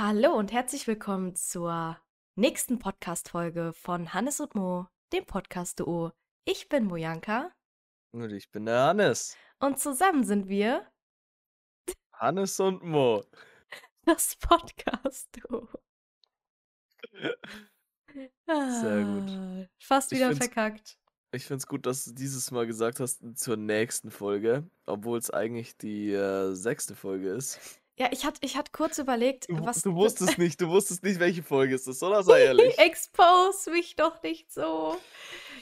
Hallo und herzlich willkommen zur nächsten Podcast-Folge von Hannes und Mo, dem Podcast-Duo. Ich bin Mojanka Und ich bin der Hannes. und zusammen sind wir Hannes und Mo. das Podcast-Duo. Sehr gut. Ah, Fast Ich wieder find's, verkackt. ich find's gut, dass du dieses Mal gesagt hast zur nächsten Folge, obwohl es eigentlich die äh, sechste Folge ist. Ja, ich hatte ich hatte kurz überlegt, Du, was. du wusstest nicht, du wusstest nicht, welche Folge es ist, oder? Sei ehrlich. Expose mich doch nicht so.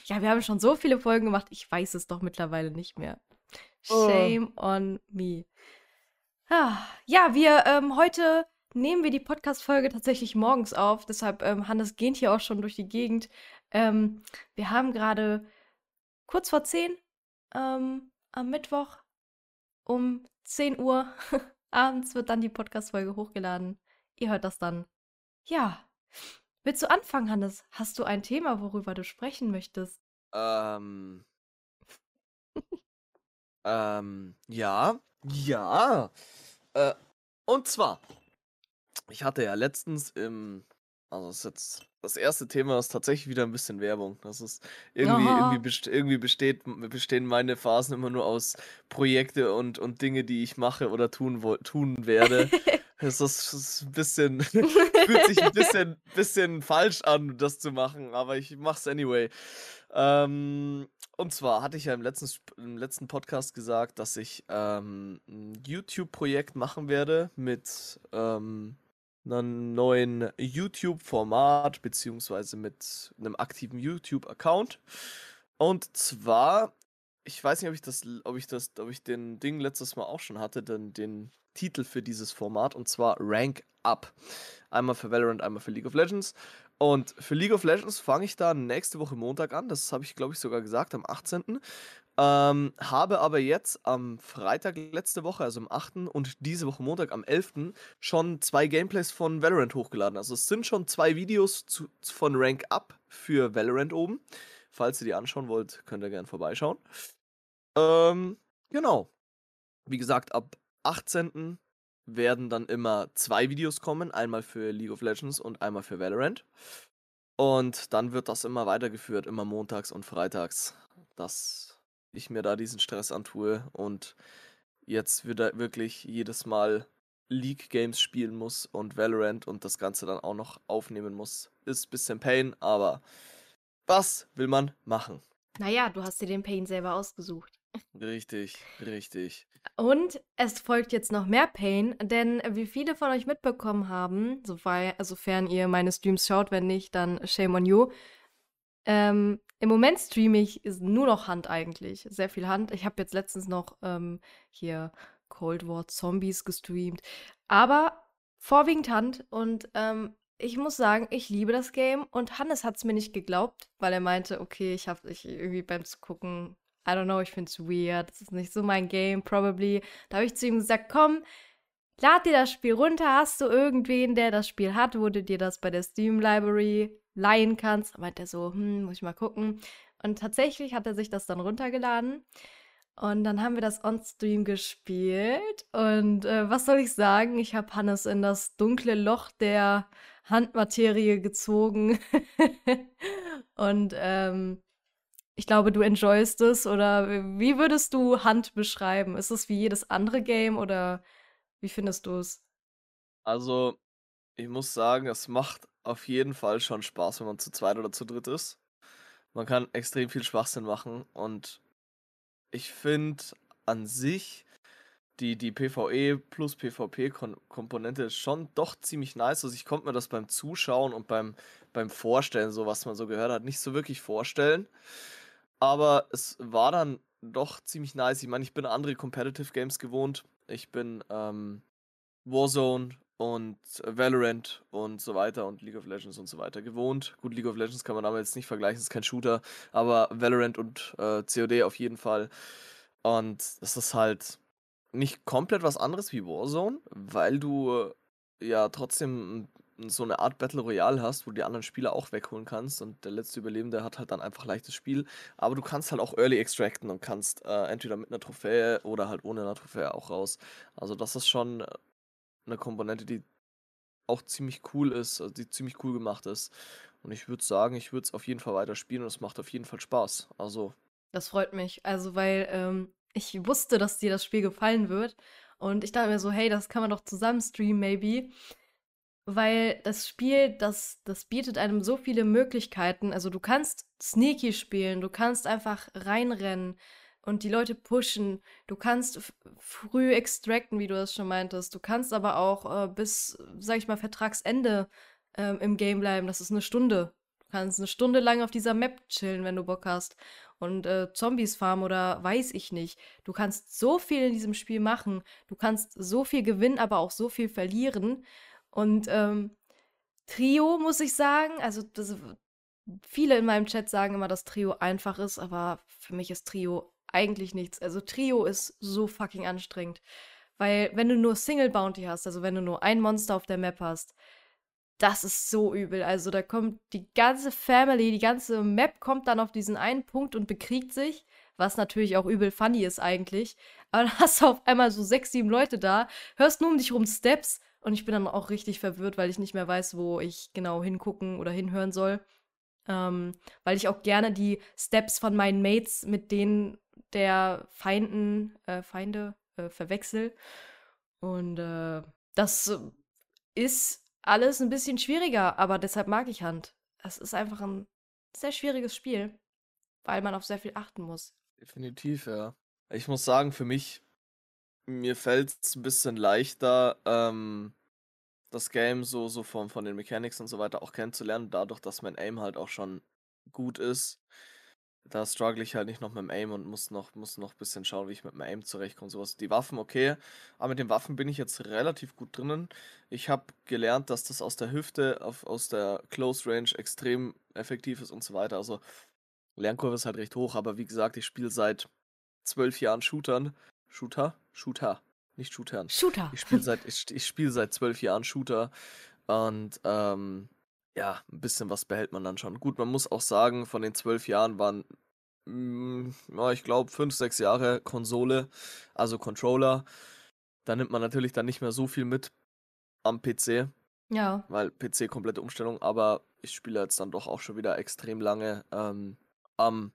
Ja, wir haben schon so viele Folgen gemacht, ich weiß es doch mittlerweile nicht mehr. Oh. Shame on me. Ah, Ja, wir ähm, heute nehmen wir die Podcast-Folge tatsächlich morgens auf. Deshalb, ähm, Hannes geht hier auch schon durch die Gegend. Ähm, wir haben gerade kurz vor 10 ähm, am Mittwoch um 10 Uhr abends wird dann die Podcast-Folge hochgeladen. Ihr hört das dann. Ja. Willst du anfangen, Hannes? Hast du ein Thema, worüber du sprechen möchtest? Ähm, ähm, ja, ja. Äh, und zwar, ich hatte ja letztens im, also das ist jetzt, das erste Thema ist tatsächlich wieder ein bisschen Werbung. Das ist irgendwie, irgendwie, best irgendwie besteht, bestehen meine Phasen immer nur aus Projekte und, und Dinge, die ich mache oder tun, tun werde. Es ist, ist ein bisschen, fühlt sich ein bisschen, bisschen falsch an, das zu machen, aber ich mach's anyway. Ähm, und zwar hatte ich ja im letzten, im letzten Podcast gesagt, dass ich ähm, ein YouTube-Projekt machen werde mit ähm, einem neuen YouTube-Format, beziehungsweise mit einem aktiven YouTube-Account. Und zwar, ich weiß nicht, ob ich das, ob ich das, ob ich den Ding letztes Mal auch schon hatte, den, den Titel für dieses Format, und zwar Rank Up. Einmal für Valorant, einmal für League of Legends. Und für League of Legends fange ich dann nächste Woche Montag an. Das habe ich, glaube ich, sogar gesagt, am 18. Ähm, habe aber jetzt am Freitag letzte Woche, also am 8. und diese Woche Montag am 11. schon zwei Gameplays von Valorant hochgeladen. Also es sind schon zwei Videos zu, von Rank Up für Valorant oben. Falls ihr die anschauen wollt, könnt ihr gerne vorbeischauen. Ähm, genau. Wie gesagt, ab 18. werden dann immer zwei Videos kommen. Einmal für League of Legends und einmal für Valorant. Und dann wird das immer weitergeführt, immer montags und freitags, dass ich mir da diesen Stress antue und jetzt wieder wirklich jedes Mal League Games spielen muss und Valorant und das Ganze dann auch noch aufnehmen muss. Ist ein bisschen Pain, aber was will man machen? Naja, du hast dir den Pain selber ausgesucht. Richtig, richtig. Und es folgt jetzt noch mehr Pain, denn wie viele von euch mitbekommen haben, sofern, ihr meine Streams schaut, wenn nicht, dann shame on you. Ähm, Im Moment streame ich nur noch Hand eigentlich. Sehr viel Hand. Ich habe jetzt letztens noch ähm, hier Cold War Zombies gestreamt. Aber vorwiegend Hand. Und ähm, ich muss sagen, ich liebe das Game. Und Hannes hat es mir nicht geglaubt, weil er meinte, okay, ich habe ich irgendwie beim Zugucken, I don't know, ich finde es weird. Das ist nicht so mein Game, probably. Da habe ich zu ihm gesagt, komm, lad dir das Spiel runter. Hast du irgendwen, der das Spiel hat, du dir das bei der Steam Library leihen kannst? Meint er so, hm, muss ich mal gucken. Und tatsächlich hat er sich das dann runtergeladen. Und dann haben wir das on-stream gespielt. Und äh, was soll ich sagen? Ich habe Hannes in das dunkle Loch der Handmaterie gezogen. Und ähm, ich glaube, du enjoyst es. Oder wie würdest du Hand beschreiben? Ist es wie jedes andere Game oder wie findest du es? Also, ich muss sagen, es macht auf jeden Fall schon Spaß, wenn man zu zweit oder zu dritt ist. Man kann extrem viel Schwachsinn machen und ich finde an sich die, die PvE plus PvP-Komponente schon doch ziemlich nice. Also ich konnte mir das beim Zuschauen und beim, beim Vorstellen, so was man so gehört hat, nicht so wirklich vorstellen. Aber es war dann doch ziemlich nice. Ich meine, ich bin andere Competitive Games gewohnt. Ich bin ähm, Warzone und Valorant und so weiter und League of Legends und so weiter gewohnt. Gut, League of Legends kann man aber jetzt nicht vergleichen, ist kein Shooter, aber Valorant und äh, COD auf jeden Fall. Und es ist halt nicht komplett was anderes wie Warzone, weil du äh, ja trotzdem so eine Art Battle Royale hast, wo du die anderen Spieler auch wegholen kannst und der letzte Überlebende hat halt dann einfach leichtes Spiel. Aber du kannst halt auch Early extracten und kannst äh, entweder mit einer Trophäe oder halt ohne einer Trophäe auch raus. Also das ist schon äh, eine Komponente, die auch ziemlich cool ist, also die ziemlich cool gemacht ist. Und ich würde sagen, ich würde es auf jeden Fall weiter spielen und es macht auf jeden Fall Spaß. Also. Das freut mich. Also, weil ähm, ich wusste, dass dir das Spiel gefallen wird. Und ich dachte mir so, hey, das kann man doch zusammen streamen, maybe. Weil das Spiel, das, das bietet einem so viele Möglichkeiten. Also du kannst sneaky spielen, du kannst einfach reinrennen und die Leute pushen. Du kannst früh extracten, wie du das schon meintest. Du kannst aber auch äh, bis, sag ich mal, Vertragsende äh, im Game bleiben. Das ist eine Stunde. Du kannst eine Stunde lang auf dieser Map chillen, wenn du Bock hast. Und äh, Zombies farmen oder weiß ich nicht. Du kannst so viel in diesem Spiel machen. Du kannst so viel gewinnen, aber auch so viel verlieren. Und ähm, Trio, muss ich sagen, also das, viele in meinem Chat sagen immer, dass Trio einfach ist, aber für mich ist Trio eigentlich nichts. Also Trio ist so fucking anstrengend. Weil wenn du nur Single Bounty hast, also wenn du nur ein Monster auf der Map hast, das ist so übel. Also da kommt die ganze Family, die ganze Map kommt dann auf diesen einen Punkt und bekriegt sich, was natürlich auch übel funny ist eigentlich. Aber dann hast du auf einmal so sechs, sieben Leute da, hörst nur um dich rum Steps und ich bin dann auch richtig verwirrt, weil ich nicht mehr weiß, wo ich genau hingucken oder hinhören soll. Ähm, weil ich auch gerne die Steps von meinen Mates mit denen der Feinden, äh, Feinde äh, verwechsel. Und äh, das ist alles ein bisschen schwieriger, aber deshalb mag ich Hand. Es ist einfach ein sehr schwieriges Spiel, weil man auf sehr viel achten muss. Definitiv, ja. Ich muss sagen, für mich, mir fällt es ein bisschen leichter, ähm, das Game so, so von, von den Mechanics und so weiter auch kennenzulernen, dadurch, dass mein Aim halt auch schon gut ist da struggle ich halt nicht noch mit dem Aim und muss noch, muss noch ein bisschen schauen, wie ich mit dem Aim zurechtkomme. Sowas. Die Waffen, okay. Aber mit den Waffen bin ich jetzt relativ gut drinnen. Ich habe gelernt, dass das aus der Hüfte, auf, aus der Close Range extrem effektiv ist und so weiter. Also Lernkurve ist halt recht hoch, aber wie gesagt, ich spiele seit zwölf Jahren Shootern. Shooter? Shooter. Nicht Shootern. Shooter. Ich spiele seit, ich, ich spiel seit zwölf Jahren Shooter. Und ähm, ja, ein bisschen was behält man dann schon. Gut, man muss auch sagen, von den zwölf Jahren waren, mm, ja, ich glaube, fünf, sechs Jahre Konsole, also Controller. Da nimmt man natürlich dann nicht mehr so viel mit am PC. Ja. Weil PC komplette Umstellung, aber ich spiele jetzt dann doch auch schon wieder extrem lange ähm, am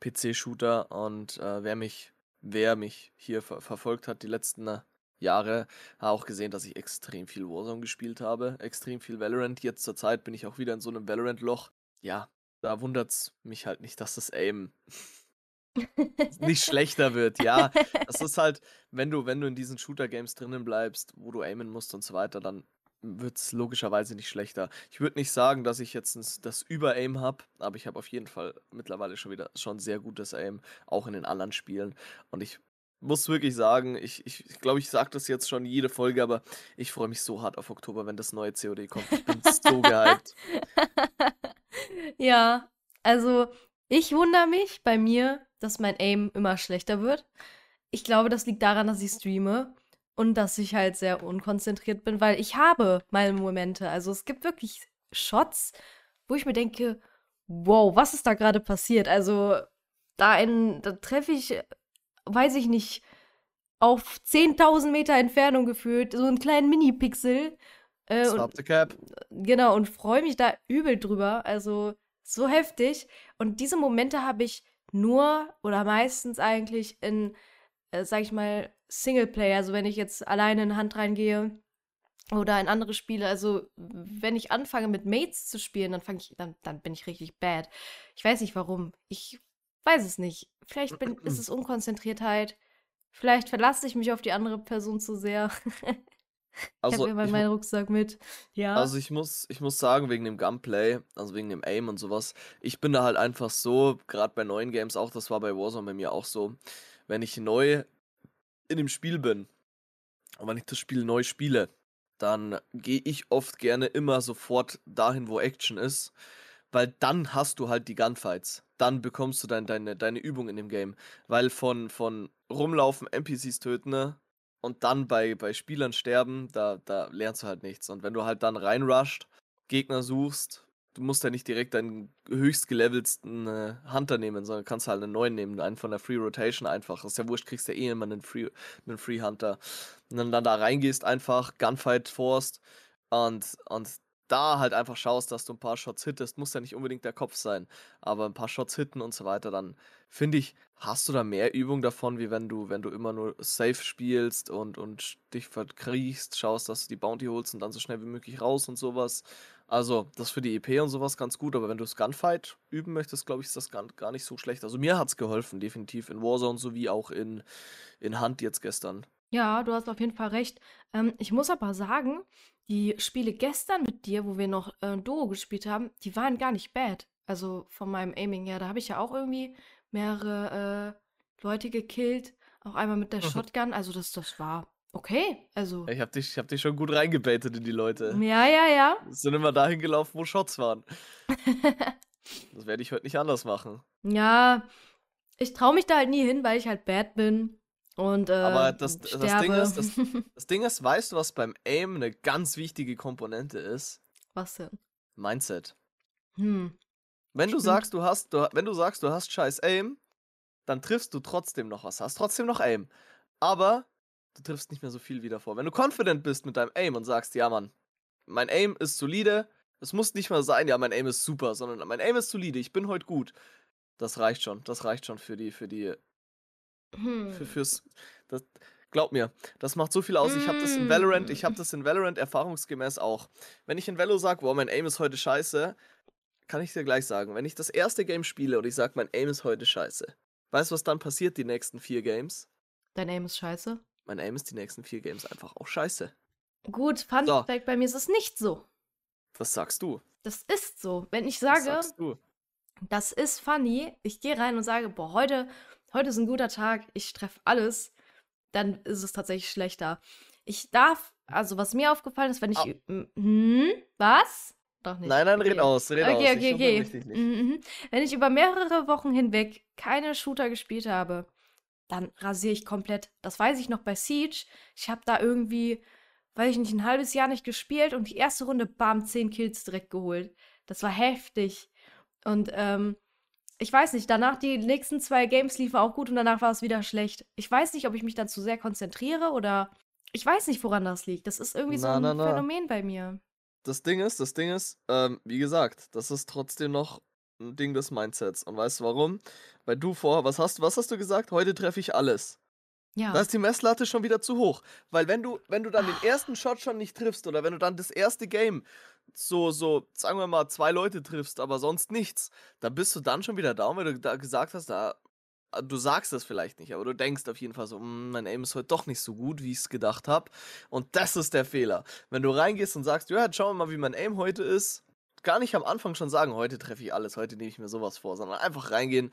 PC-Shooter und äh, wer mich, wer mich hier ver verfolgt hat, die letzten äh, Jahre auch gesehen, dass ich extrem viel Warzone gespielt habe, extrem viel Valorant. Jetzt zur Zeit bin ich auch wieder in so einem Valorant-Loch. Ja, da wundert es mich halt nicht, dass das Aim nicht schlechter wird. Ja, das ist halt, wenn du, wenn du in diesen Shooter-Games drinnen bleibst, wo du aimen musst und so weiter, dann wird es logischerweise nicht schlechter. Ich würde nicht sagen, dass ich jetzt das Über-Aim habe, aber ich habe auf jeden Fall mittlerweile schon wieder schon sehr gutes Aim, auch in den anderen Spielen. Und ich muss wirklich sagen, ich glaube, ich, glaub, ich sage das jetzt schon jede Folge, aber ich freue mich so hart auf Oktober, wenn das neue COD kommt. Ich bin so gehypt. Ja, also ich wundere mich bei mir, dass mein Aim immer schlechter wird. Ich glaube, das liegt daran, dass ich streame und dass ich halt sehr unkonzentriert bin, weil ich habe meine Momente. Also es gibt wirklich Shots, wo ich mir denke, wow, was ist da gerade passiert? Also da, da treffe ich weiß ich nicht, auf 10.000 Meter Entfernung gefühlt, so einen kleinen Mini-Pixel. Äh, Stop the cap. Genau, und freue mich da übel drüber. Also so heftig. Und diese Momente habe ich nur oder meistens eigentlich in, äh, sag ich mal, Singleplayer. Also wenn ich jetzt alleine in Hand reingehe oder in andere Spiele. Also wenn ich anfange mit Mates zu spielen, dann fange ich, dann, dann bin ich richtig bad. Ich weiß nicht warum. Ich weiß es nicht. Vielleicht bin, ist es Unkonzentriertheit. Vielleicht verlasse ich mich auf die andere Person zu sehr. Also, ich habe immer meinen Rucksack mit. Ja. Also ich muss, ich muss sagen, wegen dem Gunplay, also wegen dem Aim und sowas, ich bin da halt einfach so, gerade bei neuen Games auch, das war bei Warzone bei mir auch so, wenn ich neu in dem Spiel bin und wenn ich das Spiel neu spiele, dann gehe ich oft gerne immer sofort dahin, wo Action ist, weil dann hast du halt die Gunfights dann bekommst du dein, deine, deine Übung in dem Game. Weil von, von rumlaufen, NPCs töten ne, und dann bei, bei Spielern sterben, da, da lernst du halt nichts. Und wenn du halt dann reinrusht, Gegner suchst, du musst ja nicht direkt deinen höchst gelevelsten äh, Hunter nehmen, sondern kannst halt einen neuen nehmen, einen von der Free Rotation einfach. Ist ja wurscht, kriegst ja eh immer einen Free, einen Free Hunter. Und dann, dann da reingehst, einfach Gunfight forst Und, und da halt einfach schaust, dass du ein paar Shots hittest, muss ja nicht unbedingt der Kopf sein, aber ein paar Shots hitten und so weiter, dann finde ich, hast du da mehr Übung davon, wie wenn du, wenn du immer nur safe spielst und, und dich verkriechst, schaust, dass du die Bounty holst und dann so schnell wie möglich raus und sowas. Also, das für die EP und sowas ganz gut, aber wenn du es Gunfight üben möchtest, glaube ich, ist das gar, gar nicht so schlecht. Also mir hat es geholfen, definitiv in Warzone sowie auch in, in Hunt jetzt gestern. Ja, du hast auf jeden Fall recht. Ähm, ich muss aber sagen, die Spiele gestern mit dir, wo wir noch äh, Duo gespielt haben, die waren gar nicht bad. Also von meinem Aiming her. Da habe ich ja auch irgendwie mehrere äh, Leute gekillt. Auch einmal mit der Shotgun. Also das, das war okay. Also. Ich habe dich, hab dich schon gut reingebaitet in die Leute. Ja, ja, ja. Sind immer dahin gelaufen, wo Shots waren. das werde ich heute nicht anders machen. Ja, ich traue mich da halt nie hin, weil ich halt bad bin. Und, äh, Aber das, das, Ding ist, das, das Ding ist, weißt du, was beim Aim eine ganz wichtige Komponente ist? Was denn? Mindset. Hm. Wenn du sagst, du hast, du, wenn du sagst, du hast scheiß Aim, dann triffst du trotzdem noch was, hast trotzdem noch Aim. Aber du triffst nicht mehr so viel wie davor. Wenn du confident bist mit deinem Aim und sagst, ja Mann, mein Aim ist solide, es muss nicht mal sein, ja, mein Aim ist super, sondern mein Aim ist solide, ich bin heute gut. Das reicht schon. Das reicht schon für die, für die hm. Für, fürs. Das, glaub mir, das macht so viel aus. Ich habe das in Valorant, ich habe hm. das in Valorant erfahrungsgemäß auch. Wenn ich in Valo sage, wow, mein Aim ist heute scheiße, kann ich dir gleich sagen. Wenn ich das erste Game spiele und ich sage, mein Aim ist heute scheiße, weißt du, was dann passiert die nächsten vier Games? Dein Aim ist scheiße? Mein Aim ist die nächsten vier Games einfach auch scheiße. Gut, Fun so. Fact, bei mir ist es nicht so. Das sagst du. Das ist so. Wenn ich sage, das, das ist funny, ich gehe rein und sage, boah, heute heute ist ein guter Tag, ich treffe alles, dann ist es tatsächlich schlechter. Ich darf, also was mir aufgefallen ist, wenn ich. Oh. Hm, was? Doch nicht. Nein, nein, okay. red aus, red okay, aus. Okay, okay, okay. Mhm. Wenn ich über mehrere Wochen hinweg keine Shooter gespielt habe, dann rasiere ich komplett. Das weiß ich noch bei Siege. Ich habe da irgendwie, weiß ich nicht, ein halbes Jahr nicht gespielt und die erste Runde, bam, 10 Kills direkt geholt. Das war heftig. Und ähm, ich weiß nicht, danach die nächsten zwei Games liefen auch gut und danach war es wieder schlecht. Ich weiß nicht, ob ich mich dann zu sehr konzentriere oder ich weiß nicht, woran das liegt. Das ist irgendwie na, so ein na, na. Phänomen bei mir. Das Ding ist, das Ding ist, ähm, wie gesagt, das ist trotzdem noch ein Ding des Mindsets. Und weißt du warum? Weil du vorher, was hast, was hast du gesagt? Heute treffe ich alles. Ja. Da ist die Messlatte schon wieder zu hoch. Weil wenn du, wenn du dann den ersten Shot schon nicht triffst oder wenn du dann das erste Game so, so, sagen wir mal, zwei Leute triffst, aber sonst nichts, dann bist du dann schon wieder da, weil du da gesagt hast, da, ah, du sagst das vielleicht nicht, aber du denkst auf jeden Fall so, hm, mein Aim ist heute doch nicht so gut, wie ich es gedacht habe. Und das ist der Fehler. Wenn du reingehst und sagst, ja, jetzt schauen wir mal, wie mein Aim heute ist, gar nicht am Anfang schon sagen, heute treffe ich alles, heute nehme ich mir sowas vor, sondern einfach reingehen,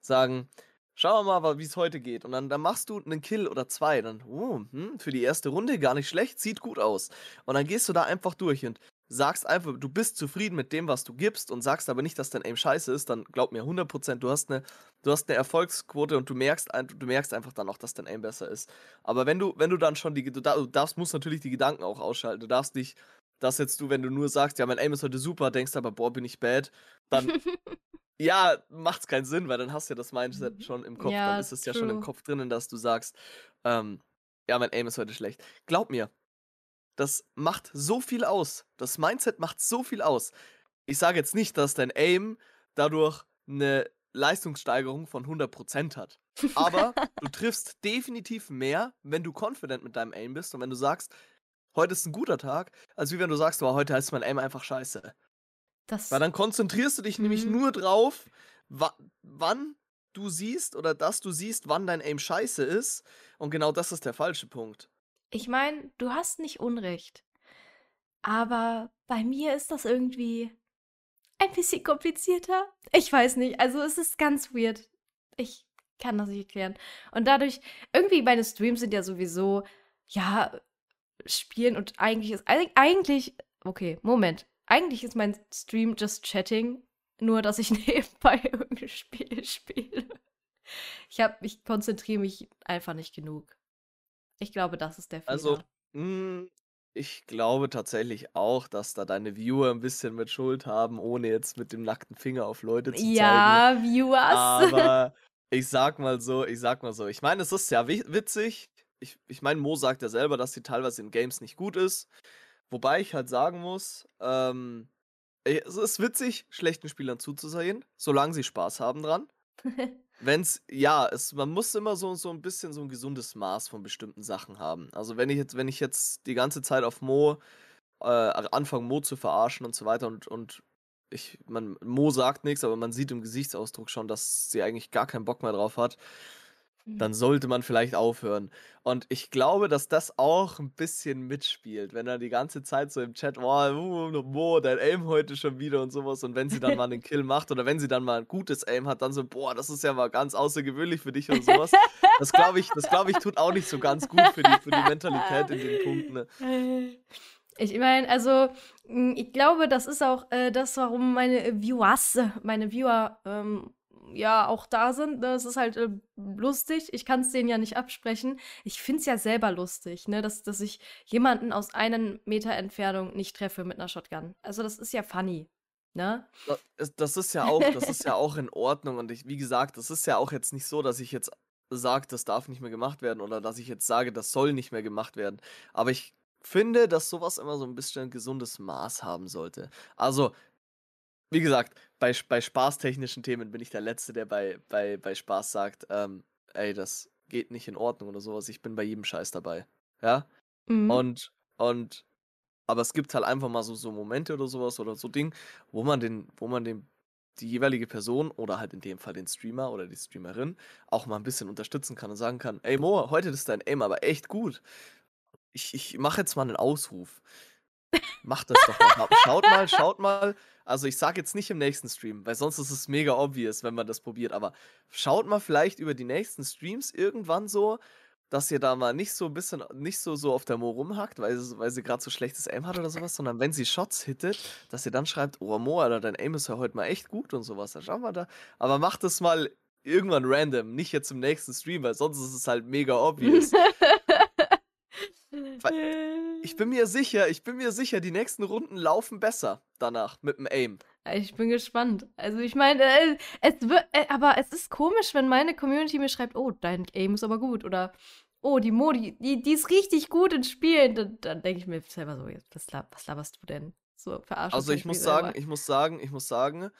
sagen, Schauen wir mal, wie es heute geht. Und dann, dann machst du einen Kill oder zwei. Dann, oh, hm, für die erste Runde gar nicht schlecht, sieht gut aus. Und dann gehst du da einfach durch und sagst einfach, du bist zufrieden mit dem, was du gibst und sagst aber nicht, dass dein Aim scheiße ist, dann glaub mir 100%, du hast eine, du hast eine Erfolgsquote und du merkst, du merkst einfach dann auch, dass dein Aim besser ist. Aber wenn du, wenn du dann schon die, du darfst, musst natürlich die Gedanken auch ausschalten. Du darfst nicht, dass jetzt du, wenn du nur sagst, ja, mein Aim ist heute super, denkst aber, boah, bin ich bad, dann ja, macht's keinen Sinn, weil dann hast du ja das Mindset mhm. schon im Kopf. Ja, dann ist es ja schon im Kopf drinnen, dass du sagst, ähm, ja, mein Aim ist heute schlecht. Glaub mir, das macht so viel aus. Das Mindset macht so viel aus. Ich sage jetzt nicht, dass dein Aim dadurch eine Leistungssteigerung von 100% hat. Aber du triffst definitiv mehr, wenn du confident mit deinem Aim bist und wenn du sagst, heute ist ein guter Tag, als wie wenn du sagst, oh, heute heißt mein Aim einfach scheiße. Das Weil dann konzentrierst du dich nämlich mhm. nur drauf, wa wann du siehst oder dass du siehst, wann dein Aim scheiße ist. Und genau das ist der falsche Punkt. Ich meine, du hast nicht Unrecht. Aber bei mir ist das irgendwie ein bisschen komplizierter. Ich weiß nicht. Also es ist ganz weird. Ich kann das nicht erklären. Und dadurch, irgendwie meine Streams sind ja sowieso, ja, spielen und eigentlich ist, eigentlich, okay, Moment. Eigentlich ist mein Stream just chatting, nur dass ich nebenbei irgendein Spiel spiele. Ich, ich konzentriere mich einfach nicht genug. Ich glaube, das ist der also, Fehler. Also, mh, ich glaube tatsächlich auch, dass da deine Viewer ein bisschen mit Schuld haben, ohne jetzt mit dem nackten Finger auf Leute zu ja, zeigen. Ja, Viewers. Aber ich sag mal so, ich sag mal so, ich meine, es ist ja witzig. Ich, ich meine, Mo sagt ja selber, dass sie teilweise in Games nicht gut ist Wobei ich halt sagen muss, ähm, es ist witzig, schlechten Spielern zuzusehen, solange sie Spaß haben dran. Wenn's ja, es man muss immer so so 'n bisschen so ein gesundes Maß von bestimmten Sachen haben. Also, wenn ich jetzt wenn ich jetzt die ganze Zeit auf Mo äh, anfange, Mo zu verarschen und so weiter und und ich man Mo sagt nichts, aber man sieht im Gesichtsausdruck schon, dass sie eigentlich gar keinen Bock mehr drauf hat dann sollte man vielleicht aufhören. Und ich glaube, dass das auch ein bisschen mitspielt, wenn er die ganze Zeit so im Chat: „Oh, Mo, dein Aim heute schon wieder“ und sowas. Und wenn sie dann mal einen Kill macht oder wenn sie dann mal ein gutes Aim hat, dann so: „Boah, das ist ja mal ganz außergewöhnlich für dich“ und sowas. Das glaube ich das glaube ich, tut auch nicht so ganz gut für die für die Mentalität in den Punkten, ne? Ich meine, also, hm, ich glaube, das ist auch, äh, das, warum meine Viewers meine Viewer, ähm ja auch da sind. Ne? Es ist halt äh, lustig. Ich kann es denen ja nicht absprechen. Ich finde es ja selber lustig, ne? dass, dass ich jemanden aus einem Meter Entfernung nicht treffe mit einer Shotgun. Also das ist ja funny. Ne? Das ist ja auch, das ist ja auch in Ordnung. Und ich, wie gesagt, das ist ja auch jetzt nicht so, dass ich jetzt sage, das darf nicht mehr gemacht werden oder dass ich jetzt sage, das soll nicht mehr gemacht werden. Aber ich finde, dass sowas immer so ein bisschen ein gesundes Maß haben sollte. Also, wie gesagt, bei, bei spaßtechnischen Themen bin ich der Letzte, der bei, bei, bei Spaß sagt, ähm, ey, das geht nicht in Ordnung oder sowas. Ich bin bei jedem Scheiß dabei. Ja? Mhm. Und, und, aber es gibt halt einfach mal so, so Momente oder sowas oder so Ding, wo man den, wo man den, die jeweilige Person oder halt in dem Fall den Streamer oder die Streamerin auch mal ein bisschen unterstützen kann und sagen kann, ey Mo, heute ist dein Aim aber echt gut. Ich, ich mache jetzt mal einen Ausruf. Macht das doch mal. Schaut mal, schaut mal. Also ich sage jetzt nicht im nächsten Stream, weil sonst ist es mega obvious, wenn man das probiert. Aber schaut mal vielleicht über die nächsten Streams irgendwann so, dass ihr da mal nicht so ein bisschen, nicht so, so auf der Mo rumhackt, weil, weil sie gerade so schlechtes Aim hat oder sowas, sondern wenn sie Shots hittet, dass ihr dann schreibt, oh Mo, Alter, dein Aim ist ja heute mal echt gut und sowas. Dann schauen wir da. Aber macht es mal irgendwann random, nicht jetzt im nächsten Stream, weil sonst ist es halt mega obvious. Ich bin mir sicher, ich bin mir sicher, die nächsten Runden laufen besser danach mit dem Aim. Ich bin gespannt. Also ich meine, äh, es wird, äh, aber es ist komisch, wenn meine Community mir schreibt, oh, dein Aim ist aber gut oder oh, die Modi, die, die ist richtig gut in Spielen. Dann, dann denke ich mir selber so, was, was laberst du denn? So verarscht. Also ich muss sagen, selber. ich muss sagen, ich muss sagen,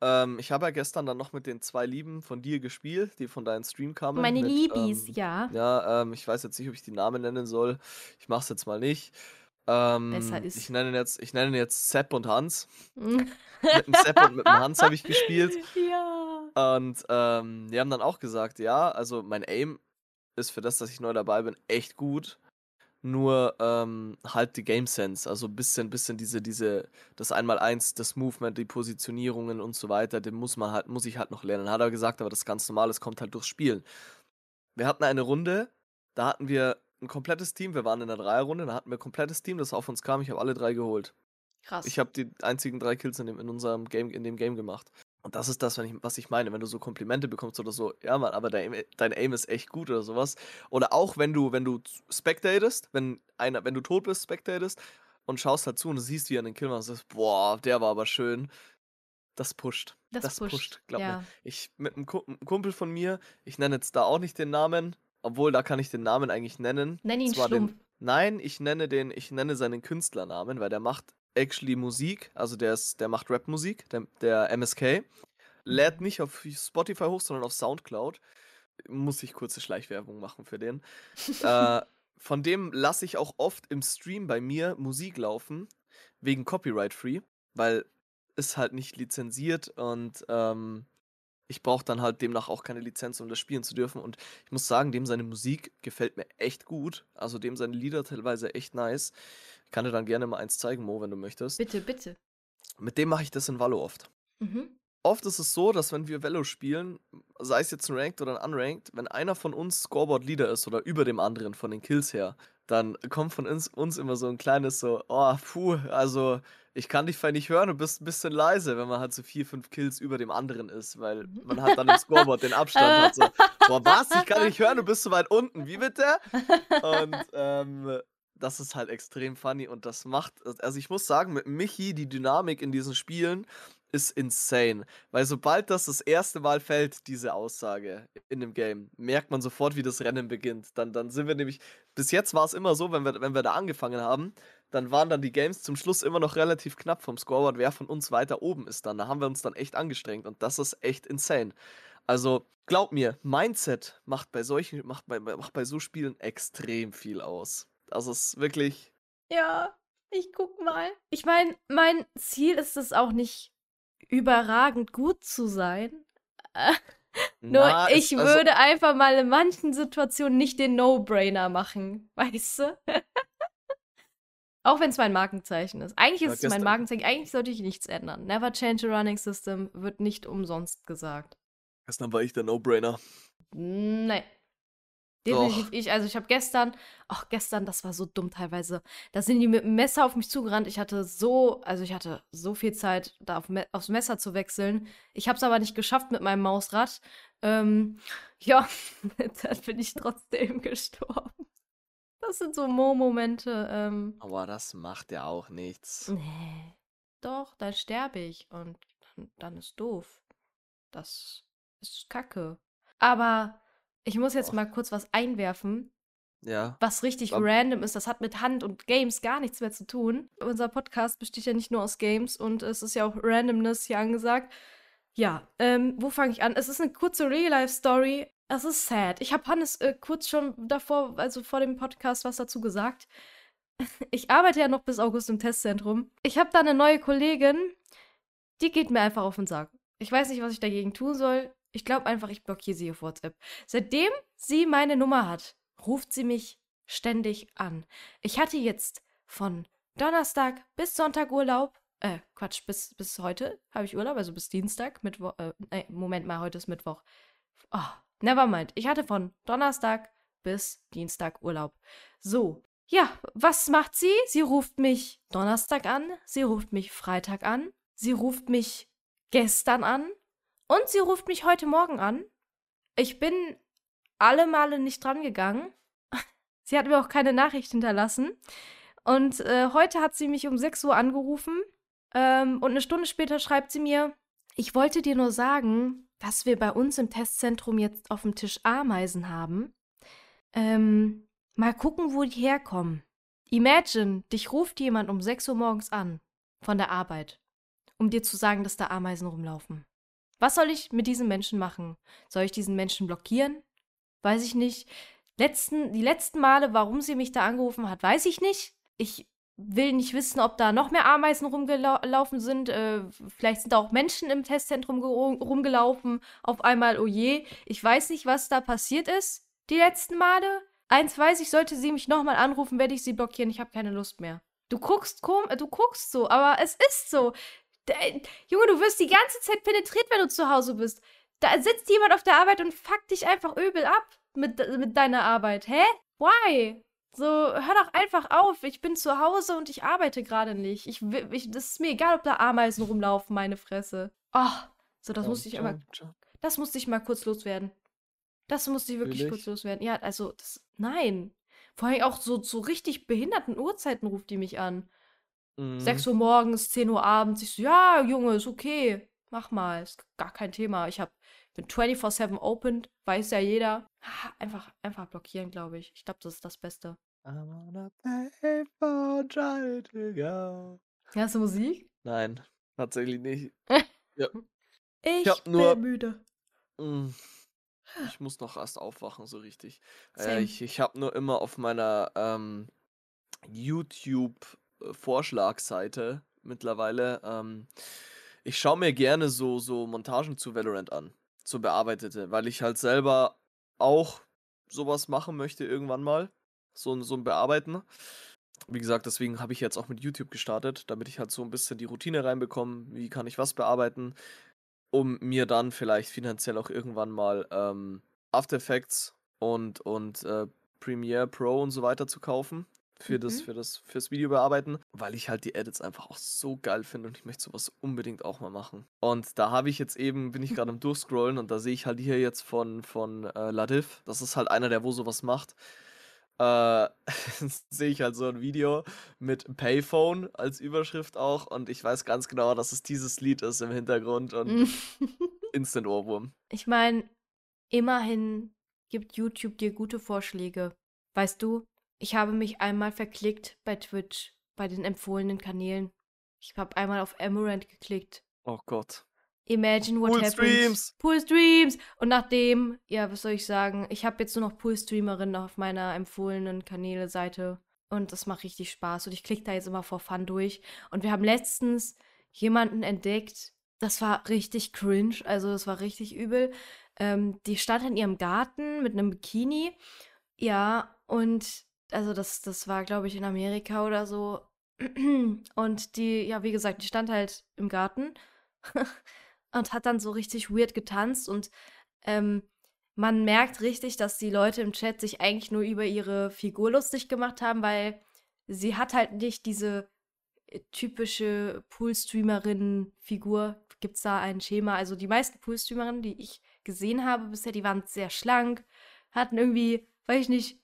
ähm, ich habe ja gestern dann noch mit den zwei Lieben von dir gespielt, die von deinem Stream kamen. Meine mit, Liebis, ähm, ja. Ja, ähm, ich weiß jetzt nicht, ob ich die Namen nennen soll. Ich mache es jetzt mal nicht. Ähm, Besser ist. Ich nenne jetzt, ich nenne jetzt Sepp und Hans. mit dem Sepp und mit dem Hans habe ich gespielt. Ja. Und ähm, die haben dann auch gesagt, ja, also mein Aim ist für das, dass ich neu dabei bin, echt gut nur ähm, halt die Game Sense, also ein bisschen, bisschen diese, diese, das Einmal-Eins, das Movement, die Positionierungen und so weiter, den muss man halt, muss ich halt noch lernen. Hat er gesagt, aber das ganz normal, es kommt halt durchs Spielen. Wir hatten eine Runde, da hatten wir ein komplettes Team, wir waren in der Dreierrunde, da hatten wir ein komplettes Team, das auf uns kam, ich habe alle drei geholt. Krass. Ich habe die einzigen drei Kills in, dem, in unserem Game, in dem Game gemacht. Und das ist das, ich, was ich meine, wenn du so Komplimente bekommst oder so, ja Mann, aber dein, dein Aim ist echt gut oder sowas. Oder auch wenn du, wenn du spectatest, wenn einer, wenn du tot bist, spectatest und schaust dazu halt und siehst, wie er einen Kill macht und sagst, boah, der war aber schön. Das pusht. Das, das pusht, pusht glaub ja. mir. Ich mit einem Kumpel von mir, ich nenne jetzt da auch nicht den Namen, obwohl da kann ich den Namen eigentlich nennen. Nenn ihn Schlumpf. Den, nein, ich nenne den, ich nenne seinen Künstlernamen, weil der macht actually Musik, also der ist, der macht Rap-Musik, der, der MSK. Lädt nicht auf Spotify hoch, sondern auf Soundcloud. Muss ich kurze Schleichwerbung machen für den. äh, von dem lasse ich auch oft im Stream bei mir Musik laufen, wegen Copyright Free, weil ist halt nicht lizenziert und ähm, ich brauche dann halt demnach auch keine Lizenz, um das spielen zu dürfen. Und ich muss sagen, dem seine Musik gefällt mir echt gut. Also dem seine Lieder teilweise echt nice. Ich kann dir dann gerne mal eins zeigen, Mo, wenn du möchtest. Bitte, bitte. Mit dem mache ich das in Valo oft. Mhm. Oft ist es so, dass wenn wir Velo spielen, sei es jetzt ein Ranked oder ein Unranked, wenn einer von uns Scoreboard-Leader ist oder über dem anderen von den Kills her, dann kommt von uns, uns immer so ein kleines so, oh, puh, also ich kann dich vielleicht nicht hören, du bist ein bisschen leise, wenn man halt so vier, fünf Kills über dem anderen ist, weil mhm. man halt dann im Scoreboard den Abstand hat. So, boah, was? Ich kann dich nicht hören, du bist so weit unten. Wie bitte? Und ähm, das ist halt extrem funny und das macht, also ich muss sagen, mit Michi, die Dynamik in diesen Spielen ist insane. Weil sobald das das erste Mal fällt, diese Aussage in dem Game, merkt man sofort, wie das Rennen beginnt. Dann, dann sind wir nämlich, bis jetzt war es immer so, wenn wir, wenn wir da angefangen haben, dann waren dann die Games zum Schluss immer noch relativ knapp vom Scoreboard, wer von uns weiter oben ist dann. Da haben wir uns dann echt angestrengt und das ist echt insane. Also glaub mir, Mindset macht bei solchen, macht bei, macht bei so Spielen extrem viel aus. Das ist wirklich. Ja, ich guck mal. Ich meine, mein Ziel ist es auch nicht überragend gut zu sein. Nur Na, ich es, also, würde einfach mal in manchen Situationen nicht den No-Brainer machen, weißt du? Auch wenn es mein Markenzeichen ist. Eigentlich ist es mein Markenzeichen. Eigentlich sollte ich nichts ändern. Never change a running system wird nicht umsonst gesagt. gestern war ich der No-Brainer. Doch. Definitiv ich. Also ich habe gestern, ach gestern, das war so dumm teilweise. Da sind die mit dem Messer auf mich zugerannt. Ich hatte so, also ich hatte so viel Zeit, da auf Me aufs Messer zu wechseln. Ich habe es aber nicht geschafft mit meinem Mausrad. Ähm, ja, dann bin ich trotzdem gestorben. Das sind so Mo-Momente. Ähm, Aber das macht ja auch nichts. nee, doch, dann sterbe ich und dann, dann ist doof. Das ist Kacke. Aber ich muss jetzt Och, mal kurz was einwerfen, ja. was richtig Ab- random ist. Das hat mit Hand und Games gar nichts mehr zu tun. Unser Podcast besteht ja nicht nur aus Games und es ist ja auch Randomness hier angesagt. Ja, ähm, wo fange ich an? Es ist eine kurze Real-Life-Story. Es ist sad. Ich habe Hannes äh, kurz schon davor, also vor dem Podcast, was dazu gesagt. Ich arbeite ja noch bis August im Testzentrum. Ich habe da eine neue Kollegin, die geht mir einfach auf den Sack. Ich weiß nicht, was ich dagegen tun soll. Ich glaube einfach, ich blockiere sie auf WhatsApp. Seitdem sie meine Nummer hat, ruft sie mich ständig an. Ich hatte jetzt von Donnerstag bis Sonntag Urlaub. Äh, Quatsch, bis, bis heute habe ich Urlaub, also bis Dienstag, Mittwoch. Äh, Moment mal, heute ist Mittwoch. Oh, nevermind. Ich hatte von Donnerstag bis Dienstag Urlaub. So. Ja, was macht sie? Sie ruft mich Donnerstag an, sie ruft mich Freitag an, sie ruft mich gestern an und sie ruft mich heute Morgen an. Ich bin alle Male nicht dran gegangen. Sie hat mir auch keine Nachricht hinterlassen. Und äh, heute hat sie mich um 6 Uhr angerufen. Ähm, und eine Stunde später schreibt sie mir, ich wollte dir nur sagen, dass wir bei uns im Testzentrum jetzt auf dem Tisch Ameisen haben. Ähm, mal gucken, wo die herkommen. Imagine, dich ruft jemand um 6 Uhr morgens an von der Arbeit, um dir zu sagen, dass da Ameisen rumlaufen. Was soll ich mit diesen Menschen machen? Soll ich diesen Menschen blockieren? Weiß ich nicht. Letzten, die letzten Male, warum sie mich da angerufen hat, weiß ich nicht. Ich will nicht wissen, ob da noch mehr Ameisen rumgelaufen sind. Äh, vielleicht sind da auch Menschen im Testzentrum rumgelaufen. Auf einmal, oh je. Ich weiß nicht, was da passiert ist. Die letzten Male. Eins weiß ich, sollte sie mich nochmal anrufen, werde ich sie blockieren. Ich habe keine Lust mehr. Du guckst kom du guckst so, aber es ist so. Junge, du wirst die ganze Zeit penetriert, wenn du zu Hause bist. Da sitzt jemand auf der Arbeit und fuckt dich einfach übel ab mit, mit deiner Arbeit. Hä? Why? So, hör doch einfach auf. Ich bin zu Hause und ich arbeite gerade nicht. Ich, ich, das ist mir egal, ob da Ameisen rumlaufen, meine Fresse. Oh, so, das musste ich aber. Das musste ich mal kurz loswerden. Das musste ich wirklich kurz loswerden. Ja, also, das, nein. Vor allem auch so zu so richtig behinderten Uhrzeiten ruft die mich an. Mhm. 6 Uhr morgens, 10 Uhr abends. Ich so, ja, Junge, ist okay. Mach mal. Ist gar kein Thema. Ich hab, bin 24-7 open, weiß ja jeder. Einfach, einfach blockieren, glaube ich. Ich glaube, das ist das Beste. I wanna pay for try to go. Hast du Musik? Nein, tatsächlich nicht. ja. Ich, ich hab nur, bin müde. Mm, ich muss noch erst aufwachen, so richtig. Äh, ich ich habe nur immer auf meiner ähm, YouTube-Vorschlagseite mittlerweile, ähm, ich schaue mir gerne so, so Montagen zu Valorant an, so bearbeitete, weil ich halt selber auch sowas machen möchte irgendwann mal so, so ein Bearbeiten. Wie gesagt, deswegen habe ich jetzt auch mit YouTube gestartet, damit ich halt so ein bisschen die Routine reinbekomme, wie kann ich was bearbeiten, um mir dann vielleicht finanziell auch irgendwann mal ähm, After Effects und, und äh, Premiere Pro und so weiter zu kaufen. Für mhm. das, für das, fürs Video bearbeiten, weil ich halt die Edits einfach auch so geil finde und ich möchte sowas unbedingt auch mal machen. Und da habe ich jetzt eben, bin ich gerade am Durchscrollen und da sehe ich halt hier jetzt von, von äh, Ladiv. Das ist halt einer, der wo sowas macht äh, sehe ich halt so ein Video mit Payphone als Überschrift auch und ich weiß ganz genau, dass es dieses Lied ist im Hintergrund und Instant Ohrwurm. Ich meine, immerhin gibt YouTube dir gute Vorschläge. Weißt du, ich habe mich einmal verklickt bei Twitch bei den empfohlenen Kanälen. Ich habe einmal auf Amaranth geklickt. Oh Gott. Imagine what Pool happens. Streams. Pool Streams. Und nachdem, ja, was soll ich sagen? Ich habe jetzt nur noch Pool Streamerin auf meiner empfohlenen Kanäle-Seite. Und das macht richtig Spaß. Und ich klicke da jetzt immer vor Fun durch. Und wir haben letztens jemanden entdeckt. Das war richtig cringe. Also, das war richtig übel. Ähm, die stand in ihrem Garten mit einem Bikini. Ja, und also das, das war, glaube ich, in Amerika oder so. Und die, ja, wie gesagt, die stand halt im Garten und hat dann so richtig weird getanzt. Und ähm, man merkt richtig, dass die Leute im Chat sich eigentlich nur über ihre Figur lustig gemacht haben, weil sie hat halt nicht diese äh, typische Poolstreamerin-Figur. Gibt es da ein Schema? Also die meisten Poolstreamerinnen, die ich gesehen habe bisher, die waren sehr schlank, hatten irgendwie, weiß ich nicht,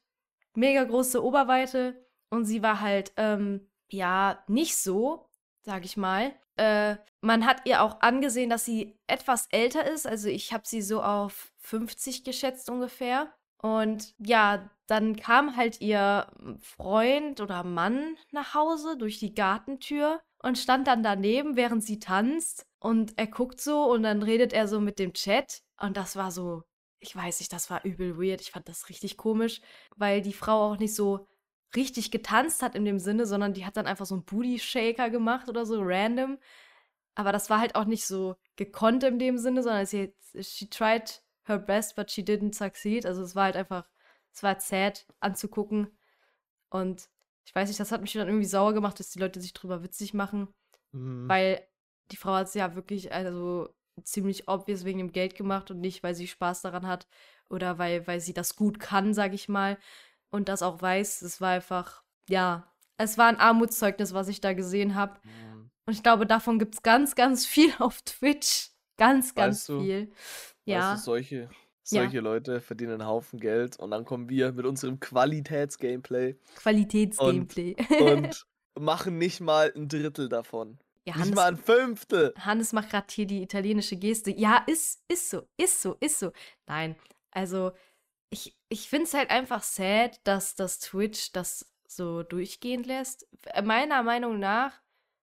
mega große Oberweite und sie war halt, ähm, ja, nicht so, sag ich mal. Äh, man hat ihr auch angesehen, dass sie etwas älter ist. Also ich habe sie so auf 50 geschätzt ungefähr. Und ja, dann kam halt ihr Freund oder Mann nach Hause durch die Gartentür und stand dann daneben, während sie tanzt. Und er guckt so und dann redet er so mit dem Chat. Und das war so, ich weiß nicht, das war übel weird. Ich fand das richtig komisch, weil die Frau auch nicht so richtig getanzt hat in dem Sinne, sondern die hat dann einfach so einen Booty Shaker gemacht oder so random. Aber das war halt auch nicht so gekonnt in dem Sinne, sondern sie she tried her best, but she didn't succeed. Also es war halt einfach, es war sad anzugucken. Und ich weiß nicht, das hat mich dann irgendwie sauer gemacht, dass die Leute sich drüber witzig machen. Mhm. Weil die Frau hat es ja wirklich, also ziemlich obvious wegen dem Geld gemacht und nicht, weil sie Spaß daran hat oder weil, weil sie das gut kann, sag ich mal. Und das auch weiß. Es war einfach, ja, es war ein Armutszeugnis, was ich da gesehen habe. Mhm. Und ich glaube, davon gibt es ganz, ganz viel auf Twitch. Ganz, ganz Weißt du, viel. Weißt Ja, du, solche, ja. solche Leute verdienen einen Haufen Geld und dann kommen wir mit unserem Qualitäts-Gameplay und, Qualitätsgameplay. und machen nicht mal ein Drittel davon. Ja, Nicht Hannes, mal ein Fünftel. Hannes macht gerade hier die italienische Geste. Ja, ist, ist so, ist so, ist so. Nein, also ich, ich finde es halt einfach sad, dass das Twitch das so durchgehen lässt. Meiner Meinung nach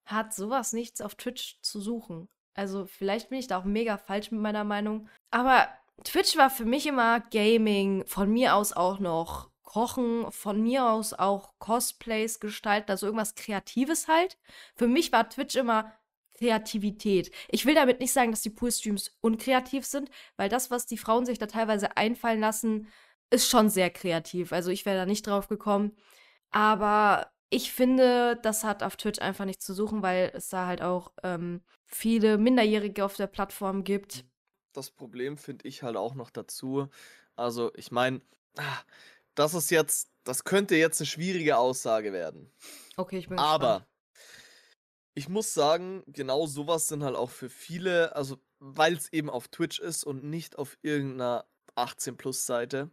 hat sowas nichts auf Twitch zu suchen. Also vielleicht bin ich da auch mega falsch mit meiner Meinung. Aber Twitch war für mich immer Gaming, von mir aus auch noch Kochen, von mir aus auch Cosplays gestalten, also irgendwas Kreatives halt. Für mich war Twitch immer Kreativität. Ich will damit nicht sagen, dass die Poolstreams unkreativ sind, weil das, was die Frauen sich da teilweise einfallen lassen, ist schon sehr kreativ. Also ich wäre da nicht drauf gekommen. Aber ich finde, das hat auf Twitch einfach nichts zu suchen, weil es da halt auch ähm, viele Minderjährige auf der Plattform gibt. Das Problem finde ich halt auch noch dazu. Also, ich meine, das ist jetzt, das könnte jetzt eine schwierige Aussage werden. Okay, ich bin gespannt. Aber ich muss sagen, genau sowas sind halt auch für viele, also weil es eben auf Twitch ist und nicht auf irgendeiner 18-Plus-Seite,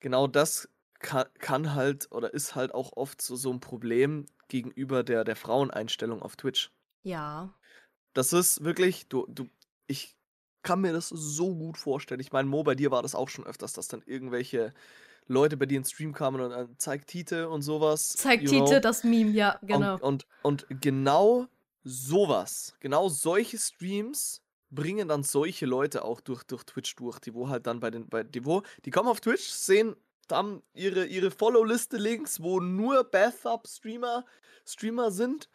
genau das kann, kann halt oder ist halt auch oft so, so ein Problem gegenüber der, der Fraueneinstellung auf Twitch. Ja. Das ist wirklich, du, du, ich kann mir das so gut vorstellen. Ich meine, Mo, bei dir war das auch schon öfters, dass dann irgendwelche Leute bei dir ins Stream kamen und dann zeigt Tite und sowas. Zeigt Tite know. das Meme, ja, genau. Und, und, und genau sowas, genau solche Streams bringen dann solche Leute auch durch, durch Twitch durch, die wo halt dann bei den, bei, die wo, die kommen auf Twitch, sehen dann ihre, ihre Follow-Liste links, wo nur Bathtub-Streamer Streamer sind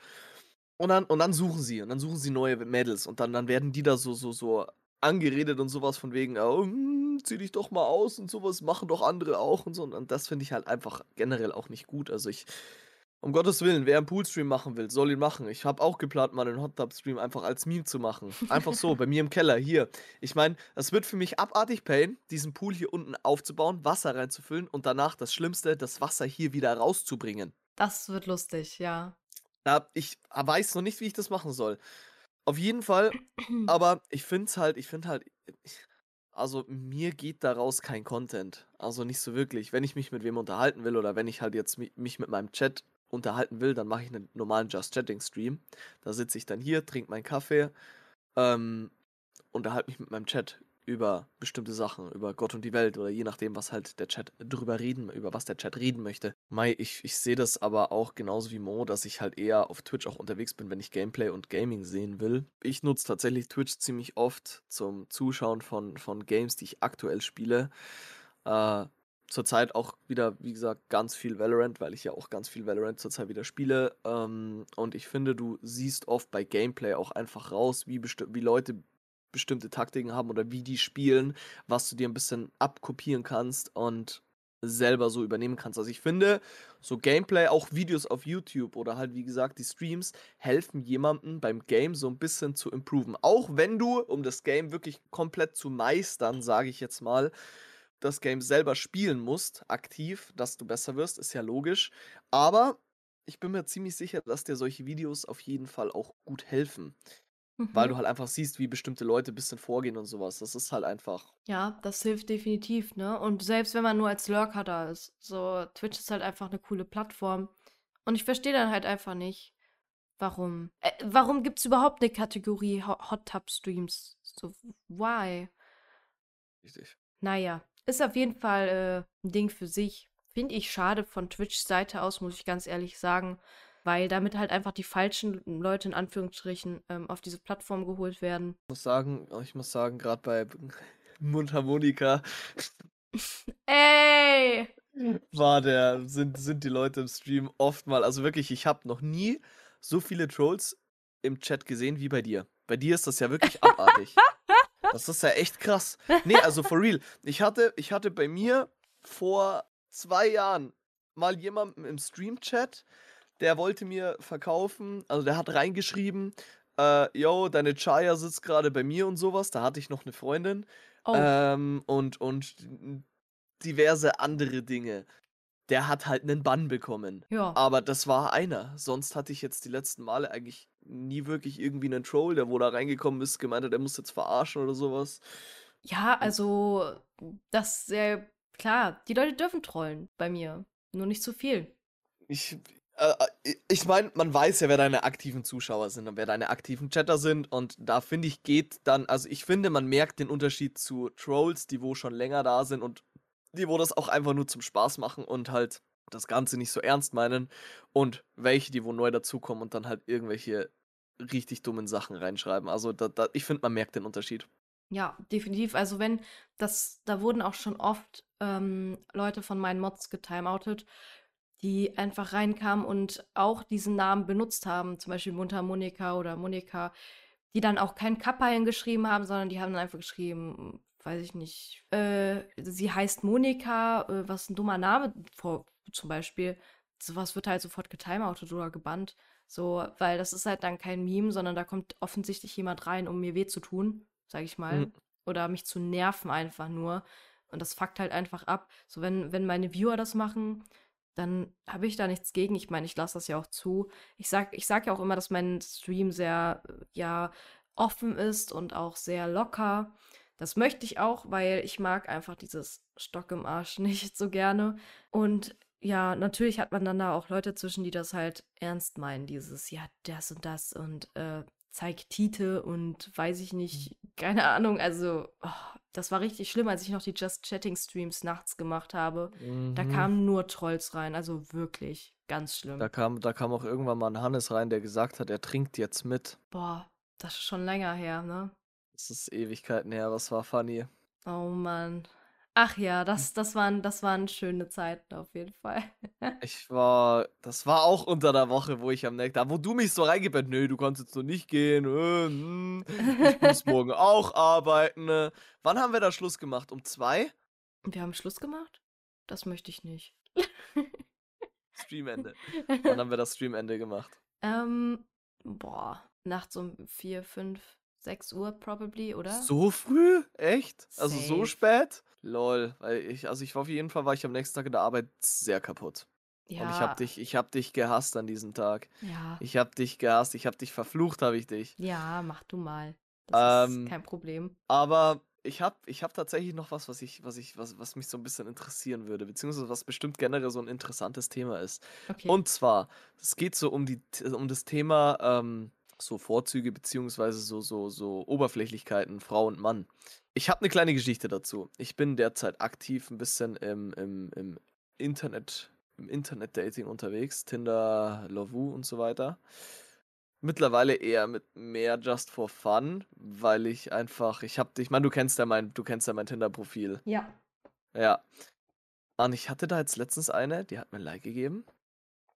und dann, und dann suchen sie, und dann suchen sie neue Mädels und dann, dann werden die da so, so, so angeredet und sowas von wegen, oh, hm, zieh dich doch mal aus und sowas machen doch andere auch und so. Und das finde ich halt einfach generell auch nicht gut. Also ich, um Gottes Willen, wer einen Poolstream machen will, soll ihn machen. Ich habe auch geplant, mal einen Hot Tub Stream einfach als Meme zu machen. Einfach so, bei mir im Keller, hier. Ich meine, es wird für mich abartig pain, diesen Pool hier unten aufzubauen, Wasser reinzufüllen und danach das Schlimmste, das Wasser hier wieder rauszubringen. Das wird lustig, ja. Da, ich weiß noch nicht, wie ich das machen soll. Auf jeden Fall, aber ich finde es halt, ich finde halt, ich- also mir geht daraus kein Content. Also nicht so wirklich. Wenn ich mich mit wem unterhalten will oder wenn ich halt jetzt mi- mich mit meinem Chat unterhalten will, dann mache ich einen normalen Just Chatting Stream. Da sitze ich dann hier, trinke meinen Kaffee, ähm, unterhalte mich mit meinem Chat über bestimmte Sachen, über Gott und die Welt oder je nachdem, was halt der Chat drüber reden, über was der Chat reden möchte. Mai, ich, ich sehe das aber auch genauso wie Mo, dass ich halt eher auf Twitch auch unterwegs bin, wenn ich Gameplay und Gaming sehen will. Ich nutze tatsächlich Twitch ziemlich oft zum Zuschauen von, von Games, die ich aktuell spiele. Äh, zurzeit auch wieder, wie gesagt, ganz viel Valorant, weil ich ja auch ganz viel Valorant zurzeit wieder spiele. Ähm, und ich finde, du siehst oft bei Gameplay auch einfach raus, wie, wie Leute bestimmte Taktiken haben oder wie die spielen, was du dir ein bisschen abkopieren kannst und selber so übernehmen kannst. Also ich finde, so Gameplay, auch Videos auf YouTube oder halt wie gesagt die Streams helfen jemandem beim Game so ein bisschen zu improven. Auch wenn du, um das Game wirklich komplett zu meistern, sage ich jetzt mal, das Game selber spielen musst, aktiv, dass du besser wirst, ist ja logisch. Aber ich bin mir ziemlich sicher, dass dir solche Videos auf jeden Fall auch gut helfen. Weil du Mhm. halt einfach siehst, wie bestimmte Leute ein bisschen vorgehen und sowas. Das ist halt einfach. Ja, das hilft definitiv, ne? Und selbst wenn man nur als Lurker da ist, so Twitch ist halt einfach eine coole Plattform. Und ich verstehe dann halt einfach nicht, warum. Äh, warum gibt's überhaupt eine Kategorie Ho Hot Tub Streams? So, why? Richtig. Naja, ist auf jeden Fall äh, ein Ding für sich. Finde ich schade von Twitch-Seite aus, muss ich ganz ehrlich sagen, weil damit halt einfach die falschen Leute in Anführungsstrichen ähm, auf diese Plattform geholt werden. Ich muss sagen, ich muss sagen, gerade bei Mundharmonika Ey! war der, sind, sind die Leute im Stream oft mal, also wirklich, ich habe noch nie so viele Trolls im Chat gesehen wie bei dir. Bei dir ist das ja wirklich abartig. Das ist ja echt krass. Nee, also for real. Ich hatte, ich hatte bei mir vor zwei Jahren mal jemanden im Stream-Chat, der wollte mir verkaufen, also der hat reingeschrieben, äh, yo, deine Chaya sitzt gerade bei mir und sowas. Da hatte ich noch eine Freundin. Oh, Ähm, und, und diverse andere Dinge. Der hat halt einen Bann bekommen. ja. Aber das war einer. Sonst hatte ich jetzt die letzten Male eigentlich nie wirklich irgendwie einen Troll, der wo da reingekommen ist, gemeint hat, der muss jetzt verarschen oder sowas. Ja, Und also, das ist sehr klar. Die Leute dürfen trollen bei mir. Nur nicht zu viel. ich, äh, äh, ich meine, man weiß ja, wer deine aktiven Zuschauer sind und wer deine aktiven Chatter sind. Und da finde ich, geht dann, also ich finde, man merkt den Unterschied zu Trolls, die wo schon länger da sind und die wo das auch einfach nur zum Spaß machen und halt das Ganze nicht so ernst meinen. Und welche, die wo neu dazukommen und dann halt irgendwelche richtig dummen Sachen reinschreiben. Also da, da, ich finde, man merkt den Unterschied. Ja, definitiv. Also wenn das, da wurden auch schon oft ähm, Leute von meinen Mods getimeoutet, die einfach reinkamen und auch diesen Namen benutzt haben, zum Beispiel Mundharmonika oder Monika, die dann auch kein Kappa hingeschrieben haben, sondern die haben dann einfach geschrieben, weiß ich nicht, äh, sie heißt Monika, äh, was ein dummer Name vor, zum Beispiel. Sowas wird halt sofort getimeoutet oder gebannt. So, weil das ist halt dann kein Meme, sondern da kommt offensichtlich jemand rein, um mir weh zu tun, sag ich mal. Mhm. Oder mich zu nerven einfach nur. Und das fuckt halt einfach ab. So, wenn, wenn meine Viewer das machen, dann habe ich da nichts gegen. Ich meine, ich lasse das ja auch zu. Ich sag, ich sag ja auch immer, dass mein Stream sehr, äh, ja, offen ist und auch sehr locker. Das möchte ich auch, weil ich mag einfach dieses Stock im Arsch nicht so gerne. Und ja, natürlich hat man dann da auch Leute zwischen, die das halt ernst meinen. Dieses, ja, das und das und äh, zeig Tite und weiß ich nicht, keine Ahnung. Also, oh, das war richtig schlimm, als ich noch die Just Chatting Streams nachts gemacht habe. Da Mhm. kamen nur Trolls rein, also wirklich ganz Da schlimm. kam, da kam auch irgendwann mal ein Hannes rein, der gesagt hat, er trinkt jetzt mit. Boah, das ist schon länger her, ne? Das ist Ewigkeiten her, was war funny. Oh Mann. Ach ja, das, das waren, das waren schöne Zeiten auf jeden Fall. Ich war, das war auch unter der Woche, wo ich am nächsten, da wo du mich so reingebettet, nee, du kannst jetzt noch nicht gehen, äh, hm, ich muss morgen auch arbeiten. äh. Wann haben wir da Schluss gemacht? Um zwei? Wir haben Schluss gemacht? Das möchte ich nicht. Streamende. Wann haben wir das Streamende gemacht? Ähm, boah, nachts um 4, 5, 6 Uhr probably, oder? So früh? Echt? Also so Safe. spät? Lol, weil ich, also ich war auf jeden Fall, war ich am nächsten Tag in der Arbeit sehr kaputt. Und ich Ja, hab dich, ich hab dich gehasst an diesem Tag. ja, Ich hab dich gehasst, ich hab dich verflucht, habe ich dich. ja, mach du mal. Das ist Ähm, kein Problem. aber ich hab, ich hab tatsächlich noch was, was ich, was ich, was, was mich so ein bisschen interessieren würde, beziehungsweise was bestimmt generell so ein interessantes Thema ist. Okay. Und zwar, es geht so um die, um das Thema ähm, so Vorzüge beziehungsweise so, so, so Oberflächlichkeiten, Frau und Mann. Ich habe eine kleine Geschichte dazu. Ich bin derzeit aktiv ein bisschen im, im, im Internet, im Internet-Dating unterwegs, Tinder, Lovoo und so weiter. Mittlerweile eher mit mehr just for fun, weil ich einfach, ich habe, ich meine, du kennst ja mein, du kennst ja mein Tinder-Profil. Ja. Ja. Und ich hatte da jetzt letztens eine, die hat mir ein Like gegeben.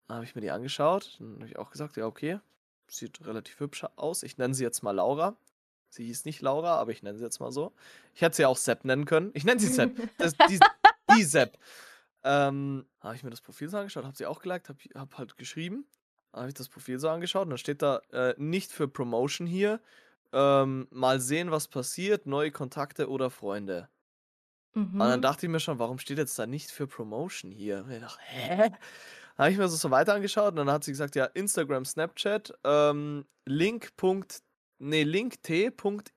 Dann habe ich mir die angeschaut. Dann habe ich auch gesagt, ja, okay, sieht relativ hübsch aus. Ich nenne sie jetzt mal Laura. Sie hieß nicht Laura, aber ich nenne sie jetzt mal so. Ich hätte sie auch Sepp nennen können. Ich nenne sie Sepp. Das, die, die Sepp. Ähm, habe ich mir das Profil so angeschaut, habe sie auch geliked, habe hab halt geschrieben. Habe ich das Profil so angeschaut und dann steht da äh, nicht für Promotion hier. Ähm, mal sehen, was passiert, neue Kontakte oder Freunde. Und dann Mhm. dachte ich mir schon, warum steht jetzt da nicht für Promotion hier? Und ich dachte, hä? Habe ich mir das so weiter angeschaut und dann hat sie gesagt, ja, Instagram, Snapchat, ähm, link. Nee, linkt.ree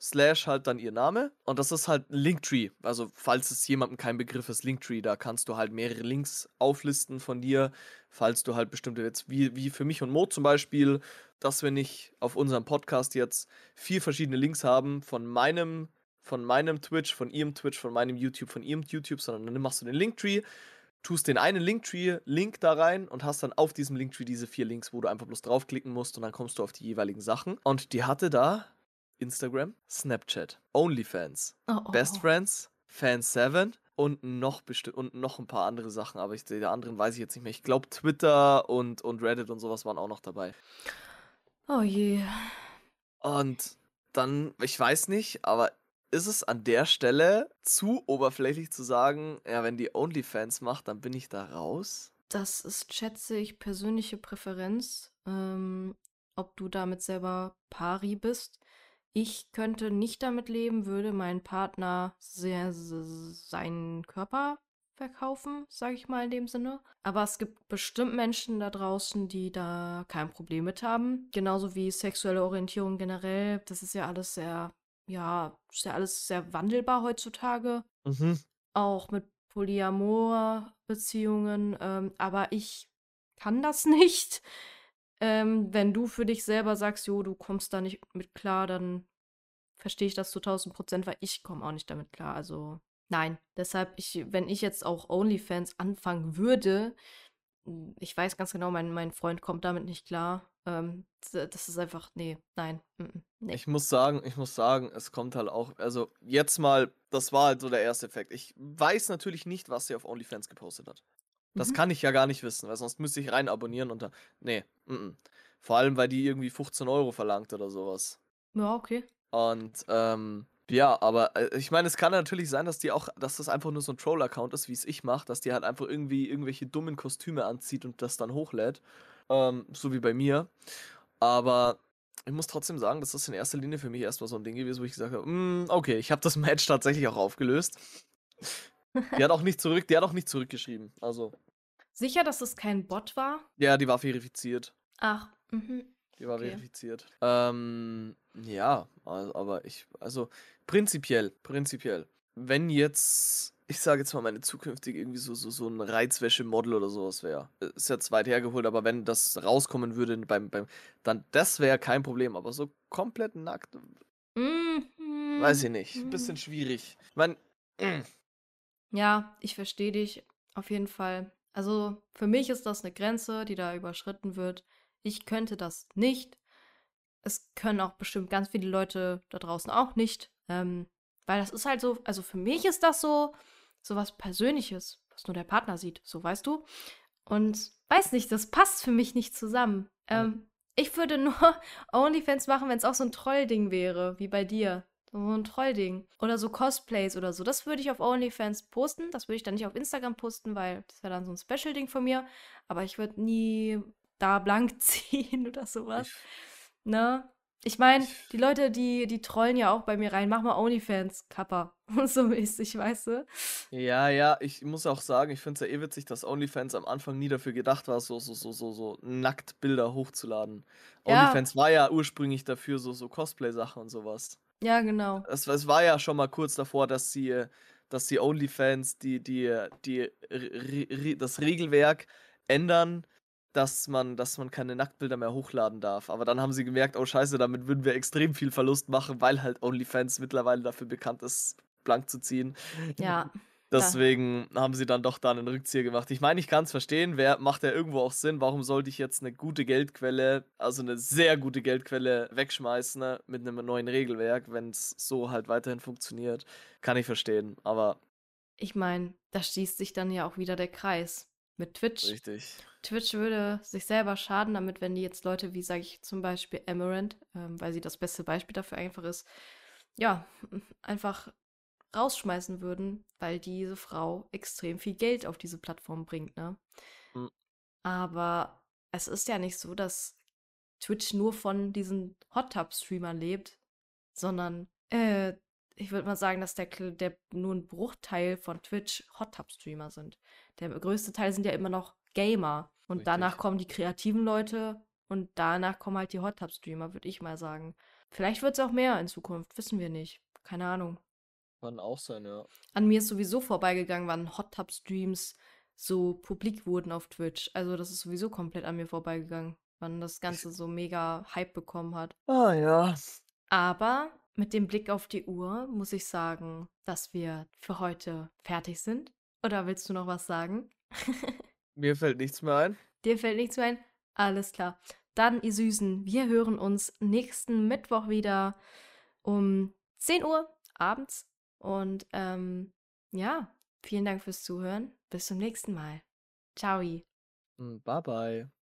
slash halt dann ihr Name. Und das ist halt Linktree. Also, falls es jemandem kein Begriff ist, Linktree, da kannst du halt mehrere Links auflisten von dir, falls du halt bestimmte jetzt, wie, wie für mich und Mo zum Beispiel, dass wir nicht auf unserem Podcast jetzt vier verschiedene Links haben von meinem, von meinem Twitch, von ihrem Twitch, von meinem YouTube, von ihrem YouTube, sondern dann machst du den Linktree, tust den einen Linktree-Link da rein und hast dann auf diesem Linktree diese vier Links, wo du einfach bloß draufklicken musst und dann kommst du auf die jeweiligen Sachen. Und die hatte da Instagram, Snapchat, OnlyFans, Oh, oh, Best oh. Friends, Fan7 und noch und noch ein paar andere Sachen, aber ich, die anderen weiß ich jetzt nicht mehr. Ich glaube Twitter und, und Reddit und sowas waren auch noch dabei. Oh je. Und dann, ich weiß nicht, aber ist es an der Stelle zu oberflächlich zu sagen, ja, wenn die OnlyFans macht, dann bin ich da raus? Das ist, schätze ich, persönliche Präferenz, ähm, ob du damit selber pari bist. Ich könnte nicht damit leben, würde mein Partner sehr, seinen Körper verkaufen, sage ich mal in dem Sinne. Aber es gibt bestimmt Menschen da draußen, die da kein Problem mit haben. Genauso wie sexuelle Orientierung generell. Das ist ja alles sehr, ja, ist ja alles sehr wandelbar heutzutage Mhm. auch mit Polyamor-Beziehungen, ähm, aber ich kann das nicht. Ähm, wenn du für dich selber sagst, jo, du kommst da nicht mit klar, dann verstehe ich das zu 1000 Prozent, weil ich komme auch nicht damit klar. Also nein, deshalb, ich, wenn ich jetzt auch OnlyFans anfangen würde, m, ich weiß ganz genau, mein, mein Freund kommt damit nicht klar. Ähm, das ist einfach, nee, nein, nee. Ich muss sagen, ich muss sagen, es kommt halt auch, also jetzt mal, das war halt so der erste Effekt. Ich weiß natürlich nicht, was sie auf OnlyFans gepostet hat. Das Mhm. kann ich ja gar nicht wissen, weil sonst müsste ich rein abonnieren und da, nee, mm vor allem, weil die irgendwie 15 Euro verlangt oder sowas. Ja, okay. Und ähm, ja, aber äh, ich meine, es kann natürlich sein, dass die auch, dass das einfach nur so ein Troll-Account ist, wie es ich mache, dass die halt einfach irgendwie irgendwelche dummen Kostüme anzieht und das dann hochlädt. Ähm, so wie bei mir. Aber ich muss trotzdem sagen, das ist in erster Linie für mich erstmal so ein Ding gewesen, wo ich gesagt habe, "Mm, okay, ich habe das Match tatsächlich auch aufgelöst. Die hat auch nicht zurück, die hat auch nicht zurückgeschrieben. Also, Sicher, dass es kein Bot war? ja, die war verifiziert. Ach, mhm. Die war Okay. verifiziert. Ähm, ja, aber ich, also prinzipiell, prinzipiell, wenn jetzt, ich sage jetzt mal, meine zukünftige irgendwie so, so, so ein Reizwäsche-Model oder sowas wäre, ist jetzt weit hergeholt, aber wenn das rauskommen würde beim, beim, dann das wäre kein Problem, aber so komplett nackt, Mhm. weiß ich nicht, Mhm. bisschen schwierig. Ich meine, Ja, ich verstehe dich auf jeden Fall. Also für mich ist das eine Grenze, die da überschritten wird. Ich könnte das nicht. Es können auch bestimmt ganz viele Leute da draußen auch nicht. Ähm, weil das ist halt so, also für mich ist das so, so was Persönliches, was nur der Partner sieht, so weißt du. Und weiß nicht, das passt für mich nicht zusammen. Ähm, ich würde nur OnlyFans machen, wenn es auch so ein Trollding wäre, wie bei dir. So ein Trollding. Oder so Cosplays oder so. Das würde ich auf OnlyFans posten. Das würde ich dann nicht auf Instagram posten, weil das wäre dann so ein Special-Ding von mir. Aber ich würde nie da blank ziehen oder sowas. Ne? Ich meine, die Leute, die, die trollen ja auch bei mir rein. Mach mal OnlyFans, Kappa. so mäßig, weißt du? ja, ja, ich muss auch sagen, ich finde es ja eh witzig, dass OnlyFans am Anfang nie dafür gedacht war, so, so, so, so, so Nacktbilder hochzuladen. Ja. OnlyFans war ja ursprünglich dafür, so, so Cosplay-Sachen und sowas. Ja, genau. Es, es war ja schon mal kurz davor, dass sie, dass die OnlyFans die, die, die, Re- das Regelwerk ändern, dass man dass man keine Nacktbilder mehr hochladen darf. Aber dann haben sie gemerkt: „Oh scheiße, damit würden wir extrem viel Verlust machen“, weil halt OnlyFans mittlerweile dafür bekannt ist, blank zu ziehen. Ja, Deswegen haben sie dann doch da 'nen Rückzieher gemacht. Ich meine, ich kann's verstehen, wer macht ja irgendwo auch Sinn. Warum sollte ich jetzt 'ne gute Geldquelle, also 'ne sehr gute Geldquelle wegschmeißen, ne, mit 'nem neuen Regelwerk, wenn's so halt weiterhin funktioniert? Kann ich verstehen, aber Ich meine, da schließt sich dann ja auch wieder der Kreis mit Twitch. Richtig. Twitch würde sich selber schaden damit, wenn die jetzt Leute wie, sage ich zum Beispiel Amarant, ähm, weil sie das beste Beispiel dafür einfach ist, ja, einfach rausschmeißen würden, weil diese Frau extrem viel Geld auf diese Plattform bringt, ne? Mhm. Aber es ist ja nicht so, dass Twitch nur von diesen Hot Tub Streamern lebt, sondern äh, ich würde mal sagen, dass der, der nur ein Bruchteil von Twitch Hot Tub Streamer sind. Der größte Teil sind ja immer noch Gamer. Und danach Richtig. kommen die kreativen Leute und danach kommen halt die Hot Tub Streamer, würde ich mal sagen. Vielleicht wird es auch mehr in Zukunft, wissen wir nicht. Keine Ahnung. Kann auch sein, ja. An mir ist sowieso vorbeigegangen, wann Hot Tub Streams so publik wurden auf Twitch. Also das ist sowieso komplett an mir vorbeigegangen, wann das Ganze so mega Hype bekommen hat. Ah ja. Aber mit dem Blick auf die Uhr muss ich sagen, dass wir für heute fertig sind. Oder willst du noch was sagen? Mir fällt nichts mehr ein. Dir fällt nichts mehr ein? Alles klar. Dann, ihr Süßen, wir hören uns nächsten Mittwoch wieder um 10 Uhr abends. Und ähm, ja, vielen Dank fürs Zuhören. Bis zum nächsten Mal. Ciao. Bye bye.